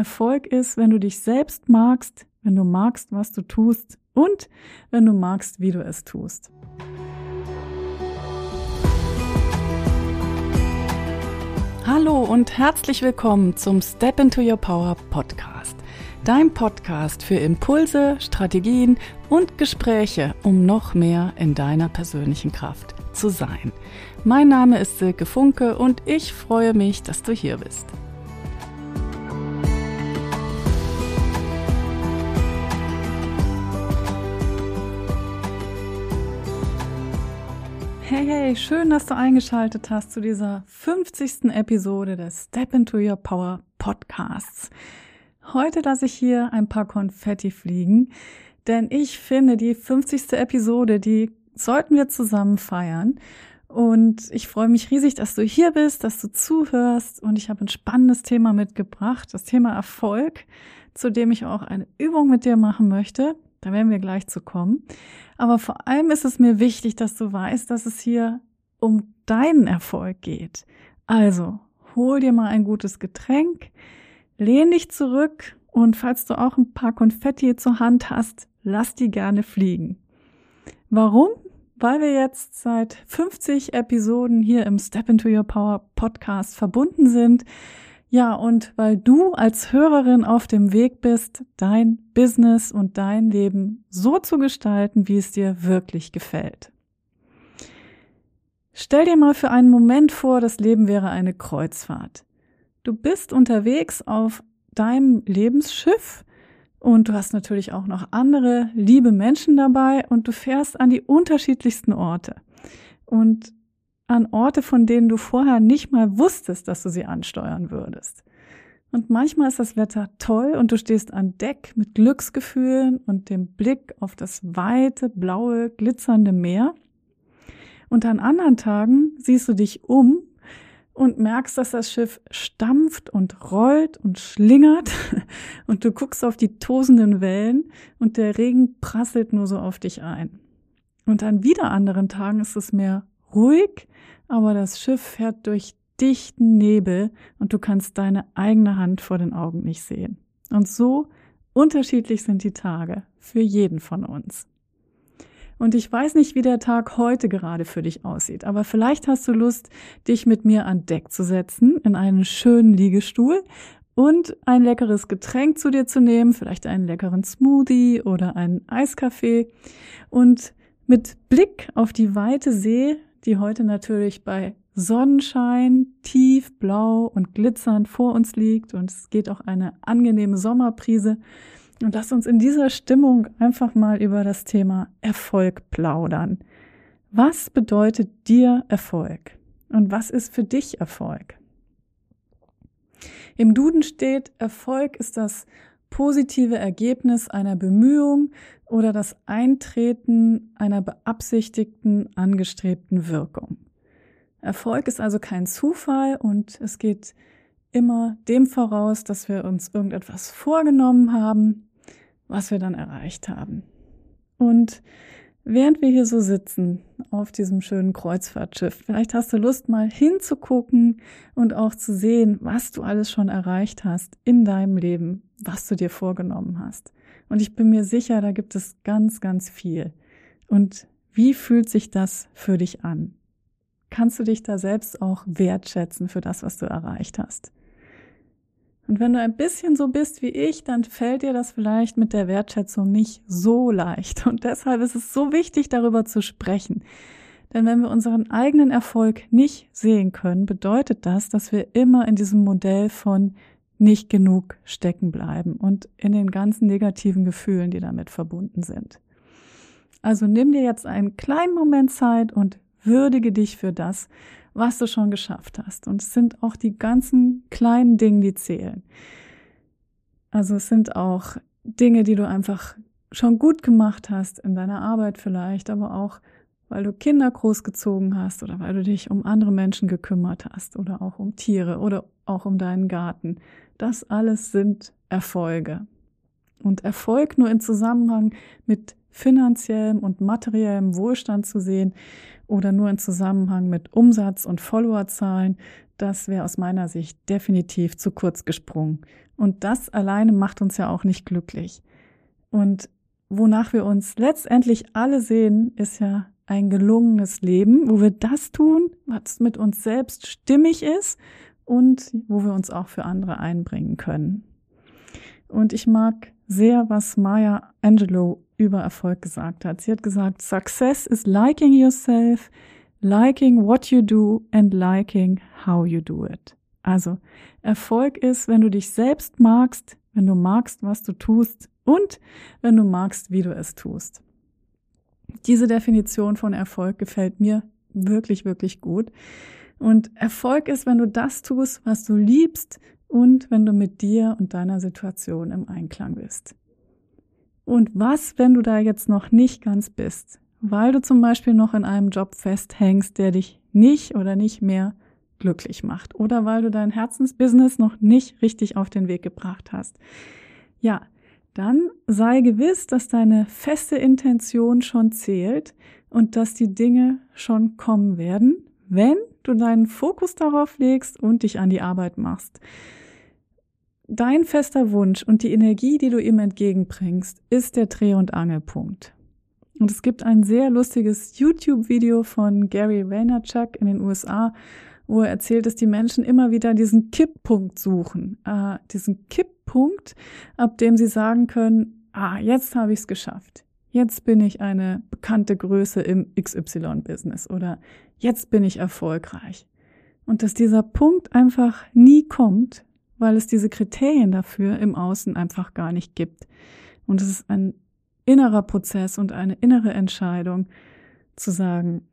Erfolg ist, wenn du dich selbst magst, wenn du magst, was du tust und wenn du magst, wie du es tust. Hallo und herzlich willkommen zum Step into Your Power Podcast. Dein Podcast für Impulse, Strategien und Gespräche, um noch mehr in deiner persönlichen Kraft zu sein. Mein Name ist Silke Funke und ich freue mich, dass du hier bist. Hey, hey, schön, dass du eingeschaltet hast zu dieser 50. Episode des Step into Your Power Podcasts. Heute lasse ich hier ein paar Konfetti fliegen, denn ich finde, die 50. Episode, die sollten wir zusammen feiern. Und ich freue mich riesig, dass du hier bist, dass du zuhörst. Und ich habe ein spannendes Thema mitgebracht, das Thema Erfolg, zu dem ich auch eine Übung mit dir machen möchte. Da werden wir gleich zu kommen. Aber vor allem ist es mir wichtig, dass du weißt, dass es hier um deinen Erfolg geht. Also, hol dir mal ein gutes Getränk, lehn dich zurück und falls du auch ein paar Konfetti zur Hand hast, lass die gerne fliegen. Warum? Weil wir jetzt seit 50 Episoden hier im Step into Your Power Podcast verbunden sind ja, und weil du als Hörerin auf dem Weg bist, dein Business und dein Leben so zu gestalten, wie es dir wirklich gefällt. Stell dir mal für einen Moment vor, das Leben wäre eine Kreuzfahrt. Du bist unterwegs auf deinem Lebensschiff und du hast natürlich auch noch andere liebe Menschen dabei und du fährst an die unterschiedlichsten Orte. Und an Orte, von denen du vorher nicht mal wusstest, dass du sie ansteuern würdest. Und manchmal ist das Wetter toll und du stehst an Deck mit Glücksgefühlen und dem Blick auf das weite, blaue, glitzernde Meer. Und an anderen Tagen siehst du dich um und merkst, dass das Schiff stampft und rollt und schlingert und du guckst auf die tosenden Wellen und der Regen prasselt nur so auf dich ein. Und an wieder anderen Tagen ist es mehr ruhig, aber das Schiff fährt durch dichten Nebel und du kannst deine eigene Hand vor den Augen nicht sehen. Und so unterschiedlich sind die Tage für jeden von uns. Und ich weiß nicht, wie der Tag heute gerade für dich aussieht, aber vielleicht hast du Lust, dich mit mir an Deck zu setzen, in einen schönen Liegestuhl und ein leckeres Getränk zu dir zu nehmen, vielleicht einen leckeren Smoothie oder einen Eiskaffee und mit Blick auf die weite See die heute natürlich bei Sonnenschein tiefblau und glitzernd vor uns liegt und es geht auch eine angenehme Sommerprise. Und lass uns in dieser Stimmung einfach mal über das Thema Erfolg plaudern. Was bedeutet dir Erfolg? Und was ist für dich Erfolg? Im Duden steht, Erfolg ist das positive Ergebnis einer Bemühung oder das Eintreten einer beabsichtigten, angestrebten Wirkung. Erfolg ist also kein Zufall und es geht immer dem voraus, dass wir uns irgendetwas vorgenommen haben, was wir dann erreicht haben. Und während wir hier so sitzen auf diesem schönen Kreuzfahrtschiff, vielleicht hast du Lust mal hinzugucken und auch zu sehen, was du alles schon erreicht hast in deinem Leben, was du dir vorgenommen hast. Und ich bin mir sicher, da gibt es ganz, ganz viel. Und wie fühlt sich das für dich an? Kannst du dich da selbst auch wertschätzen für das, was du erreicht hast? Und wenn du ein bisschen so bist wie ich, dann fällt dir das vielleicht mit der Wertschätzung nicht so leicht. Und deshalb ist es so wichtig, darüber zu sprechen. Denn wenn wir unseren eigenen Erfolg nicht sehen können, bedeutet das, dass wir immer in diesem Modell von nicht genug stecken bleiben und in den ganzen negativen Gefühlen, die damit verbunden sind. Also nimm dir jetzt einen kleinen Moment Zeit und würdige dich für das, was du schon geschafft hast. Und es sind auch die ganzen kleinen Dinge, die zählen. Also es sind auch Dinge, die du einfach schon gut gemacht hast in deiner Arbeit vielleicht, aber auch weil du Kinder großgezogen hast oder weil du dich um andere Menschen gekümmert hast oder auch um Tiere oder auch um deinen Garten das alles sind Erfolge. Und Erfolg nur in Zusammenhang mit finanziellem und materiellem Wohlstand zu sehen oder nur in Zusammenhang mit Umsatz und Followerzahlen, das wäre aus meiner Sicht definitiv zu kurz gesprungen. Und das alleine macht uns ja auch nicht glücklich. Und wonach wir uns letztendlich alle sehen, ist ja ein gelungenes Leben, wo wir das tun, was mit uns selbst stimmig ist und wo wir uns auch für andere einbringen können. Und ich mag sehr, was Maya Angelou über Erfolg gesagt hat. Sie hat gesagt, Success is liking yourself, liking what you do and liking how you do it. Also Erfolg ist, wenn du dich selbst magst, wenn du magst, was du tust und wenn du magst, wie du es tust. Diese Definition von Erfolg gefällt mir wirklich, wirklich gut. Und Erfolg ist, wenn du das tust, was du liebst und wenn du mit dir und deiner Situation im Einklang bist. Und was, wenn du da jetzt noch nicht ganz bist, weil du zum Beispiel noch in einem Job festhängst, der dich nicht oder nicht mehr glücklich macht oder weil du dein Herzensbusiness noch nicht richtig auf den Weg gebracht hast. Ja, dann sei gewiss, dass deine feste Intention schon zählt und dass die Dinge schon kommen werden, wenn du deinen Fokus darauf legst und dich an die Arbeit machst. Dein fester Wunsch und die Energie, die du ihm entgegenbringst, ist der Dreh- und Angelpunkt. Und es gibt ein sehr lustiges YouTube-Video von Gary Vaynerchuk in den USA, wo er erzählt, dass die Menschen immer wieder diesen Kipppunkt suchen. Äh, diesen Kipppunkt, ab dem sie sagen können, ah, jetzt habe ich es geschafft. Jetzt bin ich eine bekannte Größe im XY-Business oder jetzt bin ich erfolgreich. Und dass dieser Punkt einfach nie kommt, weil es diese Kriterien dafür im Außen einfach gar nicht gibt. Und es ist ein innerer Prozess und eine innere Entscheidung zu sagen,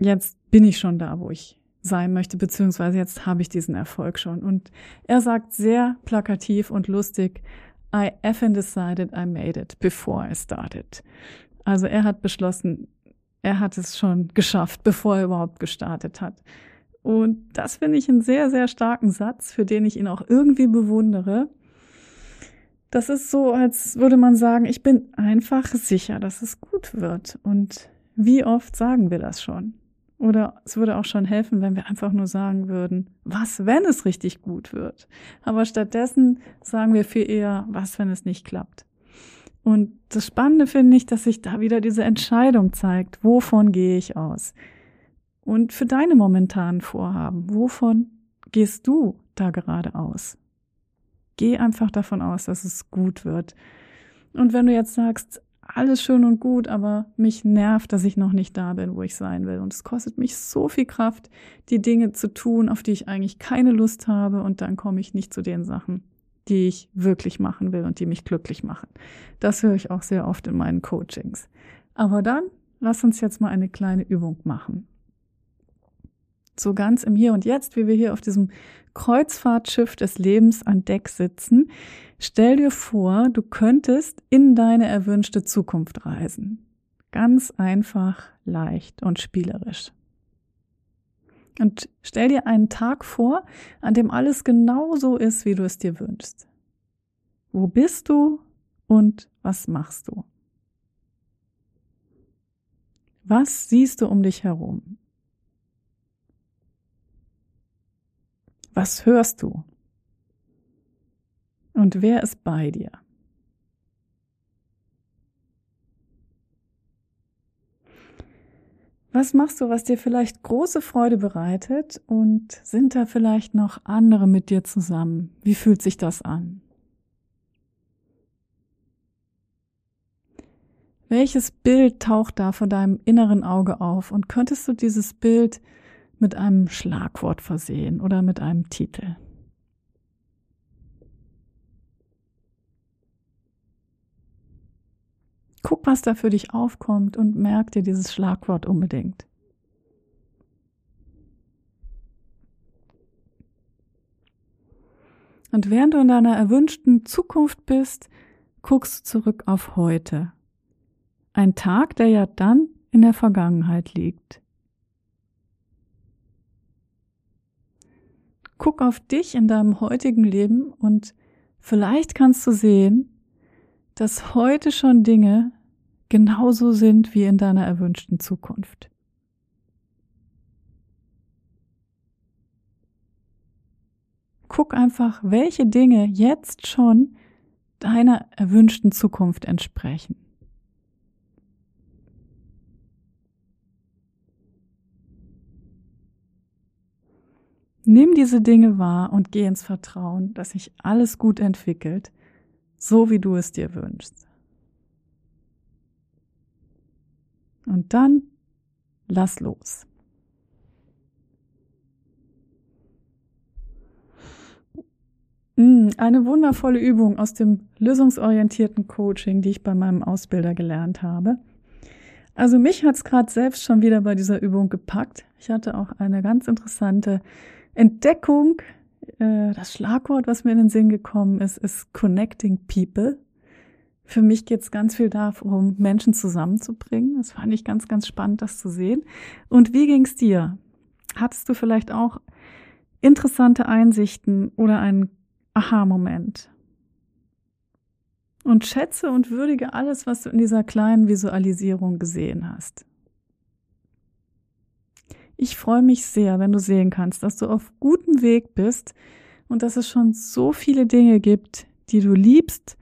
jetzt bin ich schon da, wo ich sein möchte, beziehungsweise jetzt habe ich diesen Erfolg schon. Und er sagt sehr plakativ und lustig, I effing decided I made it before I started. Also er hat beschlossen, er hat es schon geschafft, bevor er überhaupt gestartet hat. Und das finde ich einen sehr, sehr starken Satz, für den ich ihn auch irgendwie bewundere. Das ist so, als würde man sagen, ich bin einfach sicher, dass es gut wird. Und wie oft sagen wir das schon? Oder es würde auch schon helfen, wenn wir einfach nur sagen würden, was, wenn es richtig gut wird. Aber stattdessen sagen wir viel eher, was, wenn es nicht klappt. Und das Spannende finde ich, dass sich da wieder diese Entscheidung zeigt, wovon gehe ich aus? Und für deine momentanen Vorhaben, wovon gehst du da gerade aus? Geh einfach davon aus, dass es gut wird. Und wenn du jetzt sagst, alles schön und gut, aber mich nervt, dass ich noch nicht da bin, wo ich sein will. Und es kostet mich so viel Kraft, die Dinge zu tun, auf die ich eigentlich keine Lust habe. Und dann komme ich nicht zu den Sachen, die ich wirklich machen will und die mich glücklich machen. Das höre ich auch sehr oft in meinen Coachings. Aber dann lass uns jetzt mal eine kleine Übung machen. So ganz im Hier und Jetzt, wie wir hier auf diesem Kreuzfahrtschiff des Lebens an Deck sitzen, Stell dir vor, du könntest in deine erwünschte Zukunft reisen. Ganz einfach, leicht und spielerisch. Und stell dir einen Tag vor, an dem alles genau so ist, wie du es dir wünschst. Wo bist du und was machst du? Was siehst du um dich herum? Was hörst du? Und wer ist bei dir? Was machst du, was dir vielleicht große Freude bereitet? Und sind da vielleicht noch andere mit dir zusammen? Wie fühlt sich das an? Welches Bild taucht da vor deinem inneren Auge auf? Und könntest du dieses Bild mit einem Schlagwort versehen oder mit einem Titel? Guck, was da für dich aufkommt und merk dir dieses Schlagwort unbedingt. Und während du in deiner erwünschten Zukunft bist, guckst du zurück auf heute. Ein Tag, der ja dann in der Vergangenheit liegt. Guck auf dich in deinem heutigen Leben und vielleicht kannst du sehen, dass heute schon Dinge genauso sind wie in deiner erwünschten Zukunft. Guck einfach, welche Dinge jetzt schon deiner erwünschten Zukunft entsprechen. Nimm diese Dinge wahr und geh ins Vertrauen, dass sich alles gut entwickelt, so wie du es dir wünschst. Und dann lass los. Mm, eine wundervolle Übung aus dem lösungsorientierten Coaching, die ich bei meinem Ausbilder gelernt habe. Also mich hat's gerade selbst schon wieder bei dieser Übung gepackt. Ich hatte auch eine ganz interessante Entdeckung. Äh, das Schlagwort, was mir in den Sinn gekommen ist, ist Connecting People. Für mich geht's ganz viel darum, Menschen zusammenzubringen. Das fand ich ganz, ganz spannend, das zu sehen. Und wie ging's dir? Hattest du vielleicht auch interessante Einsichten oder einen Aha-Moment? Und schätze und würdige alles, was du in dieser kleinen Visualisierung gesehen hast. Ich freue mich sehr, wenn du sehen kannst, dass du auf gutem Weg bist und dass es schon so viele Dinge gibt, die du liebst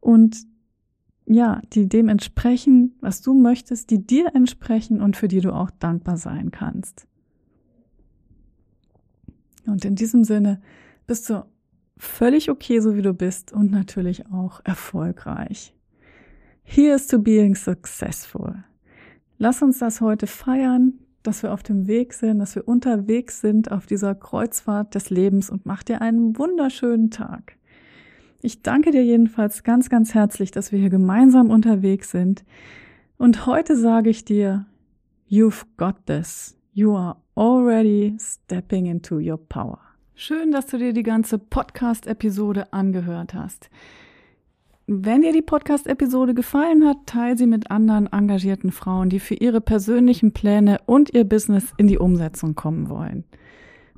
und ja, die dem entsprechen, was du möchtest, die dir entsprechen und für die du auch dankbar sein kannst. Und in diesem Sinne bist du völlig okay, so wie du bist und natürlich auch erfolgreich. Here's to being successful. Lass uns das heute feiern, dass wir auf dem Weg sind, dass wir unterwegs sind auf dieser Kreuzfahrt des Lebens und mach dir einen wunderschönen Tag. Ich danke dir jedenfalls ganz, ganz herzlich, dass wir hier gemeinsam unterwegs sind. Und heute sage ich dir, you've got this. You are already stepping into your power. Schön, dass du dir die ganze Podcast-Episode angehört hast. Wenn dir die Podcast-Episode gefallen hat, teile sie mit anderen engagierten Frauen, die für ihre persönlichen Pläne und ihr Business in die Umsetzung kommen wollen.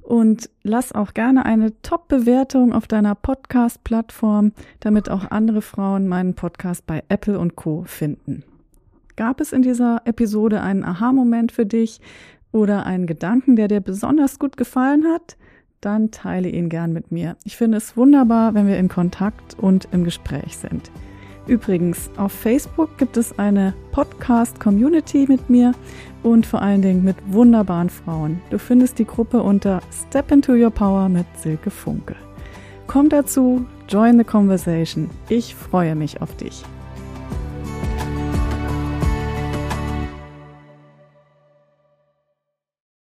Und lass auch gerne eine Top-Bewertung auf deiner Podcast-Plattform, damit auch andere Frauen meinen Podcast bei Apple und Co. finden. Gab es in dieser Episode einen Aha-Moment für dich oder einen Gedanken, der dir besonders gut gefallen hat? Dann teile ihn gern mit mir. Ich finde es wunderbar, wenn wir in Kontakt und im Gespräch sind. Übrigens, auf Facebook gibt es eine Podcast-Community mit mir und vor allen Dingen mit wunderbaren Frauen. Du findest die Gruppe unter Step into Your Power mit Silke Funke. Komm dazu, join the conversation. Ich freue mich auf dich.